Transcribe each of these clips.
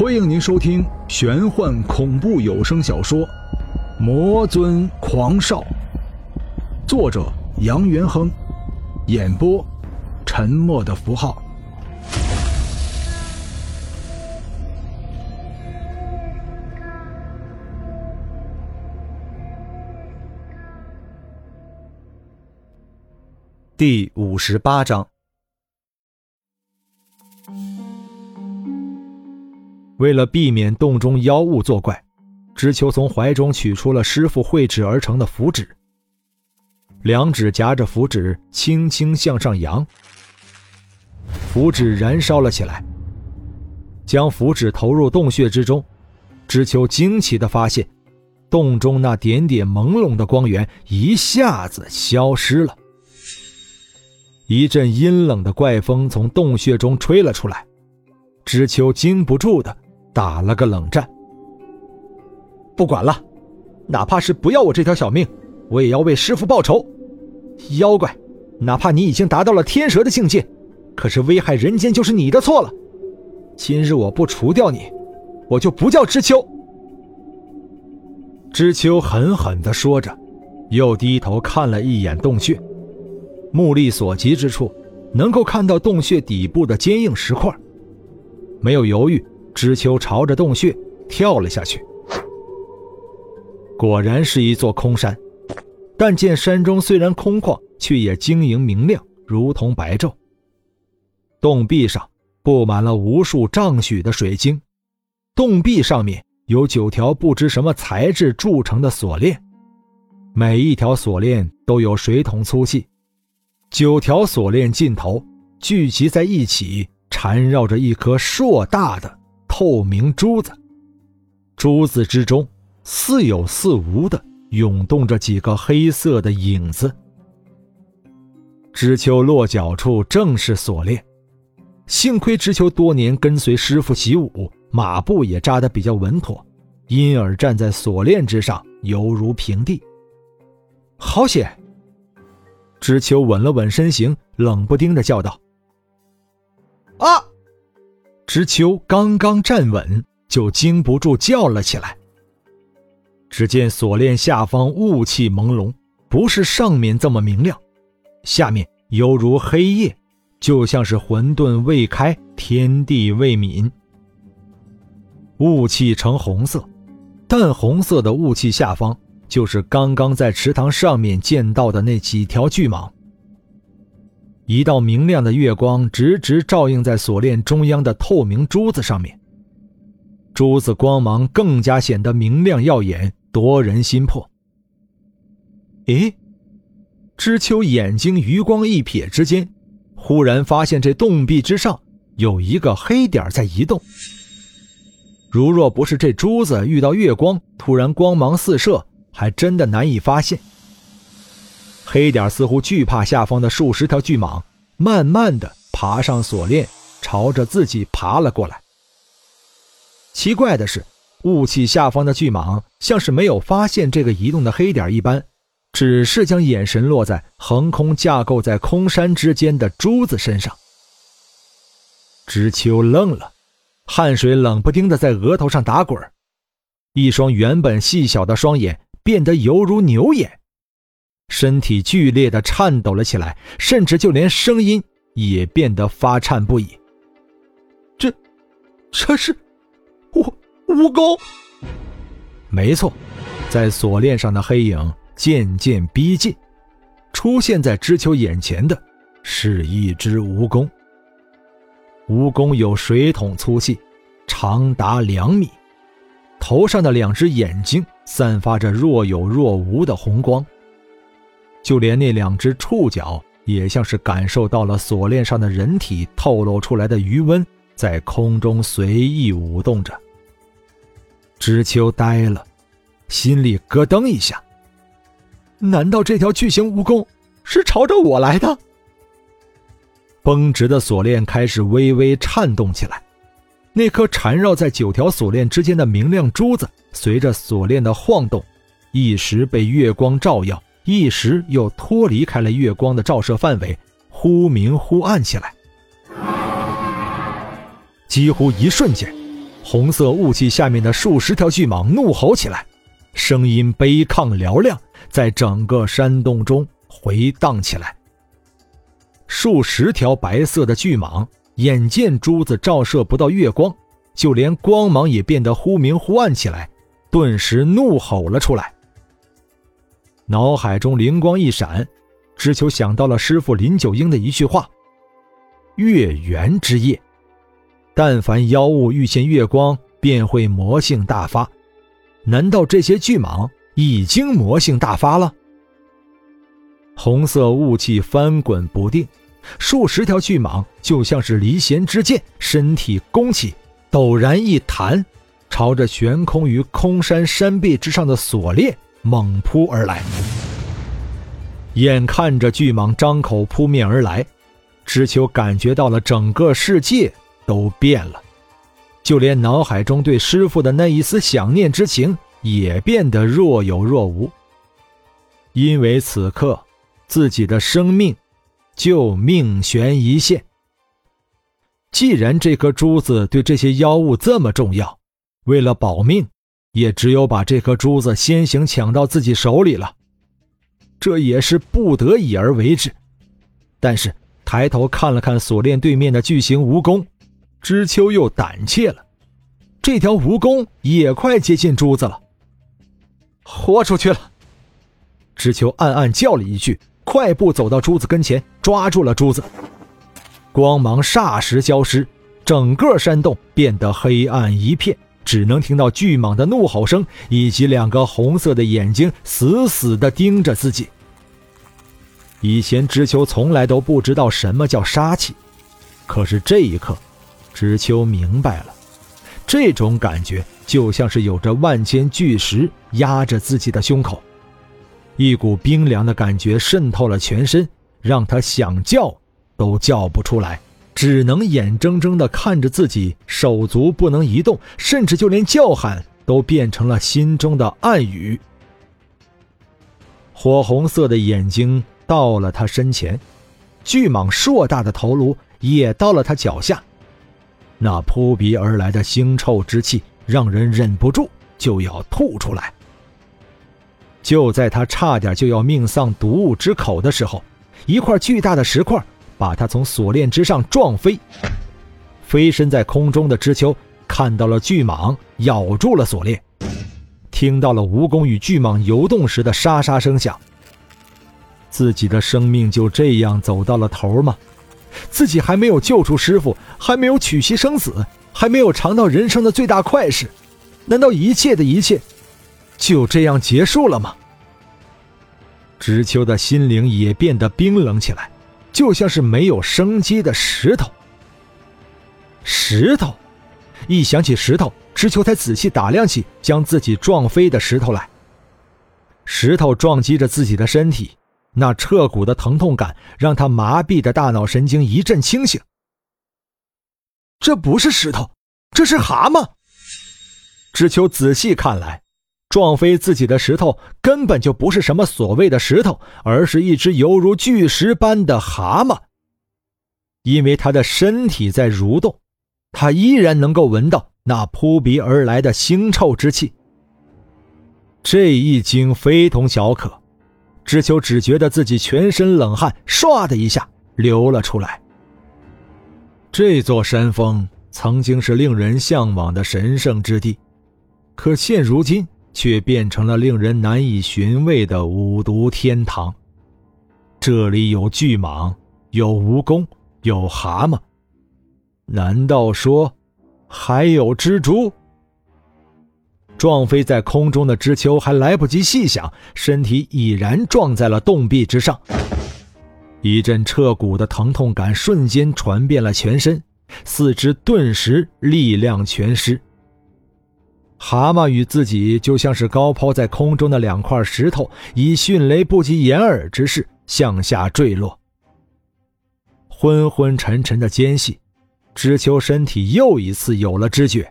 欢迎您收听玄幻恐怖有声小说《魔尊狂少》，作者杨元亨，演播沉默的符号。第五十八章。为了避免洞中妖物作怪，知秋从怀中取出了师傅绘制而成的符纸，两指夹着符纸，轻轻向上扬，符纸燃烧了起来。将符纸投入洞穴之中，知秋惊奇地发现，洞中那点点朦胧的光源一下子消失了。一阵阴冷的怪风从洞穴中吹了出来，知秋禁不住的。打了个冷战，不管了，哪怕是不要我这条小命，我也要为师傅报仇。妖怪，哪怕你已经达到了天蛇的境界，可是危害人间就是你的错了。今日我不除掉你，我就不叫知秋。知秋狠狠地说着，又低头看了一眼洞穴，目力所及之处，能够看到洞穴底部的坚硬石块，没有犹豫。知秋朝着洞穴跳了下去，果然是一座空山，但见山中虽然空旷，却也晶莹明亮，如同白昼。洞壁上布满了无数丈许的水晶，洞壁上面有九条不知什么材质铸成的锁链，每一条锁链都有水桶粗细，九条锁链尽头聚集在一起，缠绕着一颗硕大的。透明珠子，珠子之中似有似无的涌动着几个黑色的影子。知秋落脚处正是锁链，幸亏知秋多年跟随师傅习武，马步也扎得比较稳妥，因而站在锁链之上犹如平地。好险！知秋稳了稳身形，冷不丁的叫道：“啊！”知秋刚刚站稳，就禁不住叫了起来。只见锁链下方雾气朦胧，不是上面这么明亮，下面犹如黑夜，就像是混沌未开，天地未泯。雾气呈红色，淡红色的雾气下方，就是刚刚在池塘上面见到的那几条巨蟒。一道明亮的月光直直照映在锁链中央的透明珠子上面，珠子光芒更加显得明亮耀眼，夺人心魄。咦，知秋眼睛余光一瞥之间，忽然发现这洞壁之上有一个黑点在移动。如若不是这珠子遇到月光，突然光芒四射，还真的难以发现。黑点似乎惧怕下方的数十条巨蟒，慢慢的爬上锁链，朝着自己爬了过来。奇怪的是，雾气下方的巨蟒像是没有发现这个移动的黑点一般，只是将眼神落在横空架构在空山之间的珠子身上。知秋愣了，汗水冷不丁的在额头上打滚，一双原本细小的双眼变得犹如牛眼。身体剧烈的颤抖了起来，甚至就连声音也变得发颤不已。这，这是蜈蜈蚣？没错，在锁链上的黑影渐渐逼近，出现在知秋眼前的是一只蜈蚣。蜈蚣有水桶粗细，长达两米，头上的两只眼睛散发着若有若无的红光。就连那两只触角也像是感受到了锁链上的人体透露出来的余温，在空中随意舞动着。知秋呆了，心里咯噔一下。难道这条巨型蜈蚣是朝着我来的？绷直的锁链开始微微颤动起来，那颗缠绕在九条锁链之间的明亮珠子，随着锁链的晃动，一时被月光照耀。一时又脱离开了月光的照射范围，忽明忽暗起来。几乎一瞬间，红色雾气下面的数十条巨蟒怒吼起来，声音悲亢嘹亮，在整个山洞中回荡起来。数十条白色的巨蟒眼见珠子照射不到月光，就连光芒也变得忽明忽暗起来，顿时怒吼了出来。脑海中灵光一闪，知秋想到了师傅林九英的一句话：“月圆之夜。”但凡妖物遇见月光，便会魔性大发。难道这些巨蟒已经魔性大发了？红色雾气翻滚不定，数十条巨蟒就像是离弦之箭，身体弓起，陡然一弹，朝着悬空于空山山壁之上的锁链猛扑而来。眼看着巨蟒张口扑面而来，知秋感觉到了整个世界。都变了，就连脑海中对师傅的那一丝想念之情也变得若有若无。因为此刻自己的生命就命悬一线。既然这颗珠子对这些妖物这么重要，为了保命，也只有把这颗珠子先行抢到自己手里了。这也是不得已而为之。但是抬头看了看锁链对面的巨型蜈蚣。知秋又胆怯了，这条蜈蚣也快接近珠子了。豁出去了！知秋暗暗叫了一句，快步走到珠子跟前，抓住了珠子。光芒霎时消失，整个山洞变得黑暗一片，只能听到巨蟒的怒吼声以及两个红色的眼睛死死地盯着自己。以前知秋从来都不知道什么叫杀气，可是这一刻。知秋明白了，这种感觉就像是有着万千巨石压着自己的胸口，一股冰凉的感觉渗透了全身，让他想叫都叫不出来，只能眼睁睁地看着自己手足不能移动，甚至就连叫喊都变成了心中的暗语。火红色的眼睛到了他身前，巨蟒硕大的头颅也到了他脚下。那扑鼻而来的腥臭之气，让人忍不住就要吐出来。就在他差点就要命丧毒物之口的时候，一块巨大的石块把他从锁链之上撞飞。飞身在空中的知秋看到了巨蟒咬住了锁链，听到了蜈蚣与巨蟒游动时的沙沙声响。自己的生命就这样走到了头吗？自己还没有救出师傅，还没有娶妻生子，还没有尝到人生的最大快事，难道一切的一切就这样结束了吗？知秋的心灵也变得冰冷起来，就像是没有生机的石头。石头，一想起石头，知秋才仔细打量起将自己撞飞的石头来。石头撞击着自己的身体。那彻骨的疼痛感让他麻痹的大脑神经一阵清醒。这不是石头，这是蛤蟆。知秋仔细看来，撞飞自己的石头根本就不是什么所谓的石头，而是一只犹如巨石般的蛤蟆。因为他的身体在蠕动，他依然能够闻到那扑鼻而来的腥臭之气。这一惊非同小可。知秋只觉得自己全身冷汗唰的一下流了出来。这座山峰曾经是令人向往的神圣之地，可现如今却变成了令人难以寻味的五毒天堂。这里有巨蟒，有蜈蚣，有蛤蟆，难道说还有蜘蛛？撞飞在空中的知秋还来不及细想，身体已然撞在了洞壁之上。一阵彻骨的疼痛感瞬间传遍了全身，四肢顿时力量全失。蛤蟆与自己就像是高抛在空中的两块石头，以迅雷不及掩耳之势向下坠落。昏昏沉沉的间隙，知秋身体又一次有了知觉。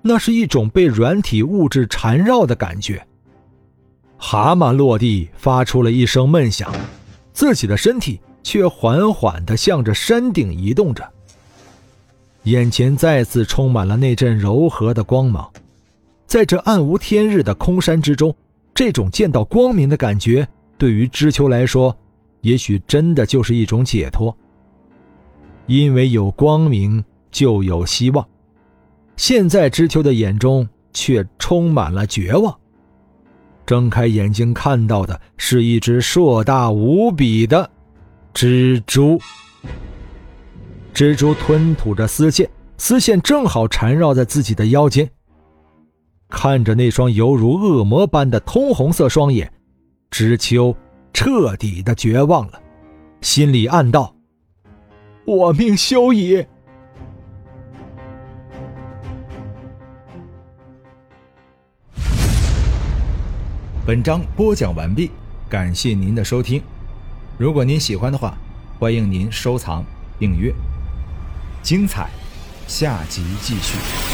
那是一种被软体物质缠绕的感觉。蛤蟆落地，发出了一声闷响，自己的身体却缓缓地向着山顶移动着。眼前再次充满了那阵柔和的光芒。在这暗无天日的空山之中，这种见到光明的感觉，对于知秋来说，也许真的就是一种解脱。因为有光明，就有希望。现在知秋的眼中却充满了绝望。睁开眼睛看到的是一只硕大无比的蜘蛛。蜘蛛吞吐着丝线，丝线正好缠绕在自己的腰间。看着那双犹如恶魔般的通红色双眼，知秋彻底的绝望了，心里暗道：“我命休矣。”本章播讲完毕，感谢您的收听。如果您喜欢的话，欢迎您收藏、订阅。精彩，下集继续。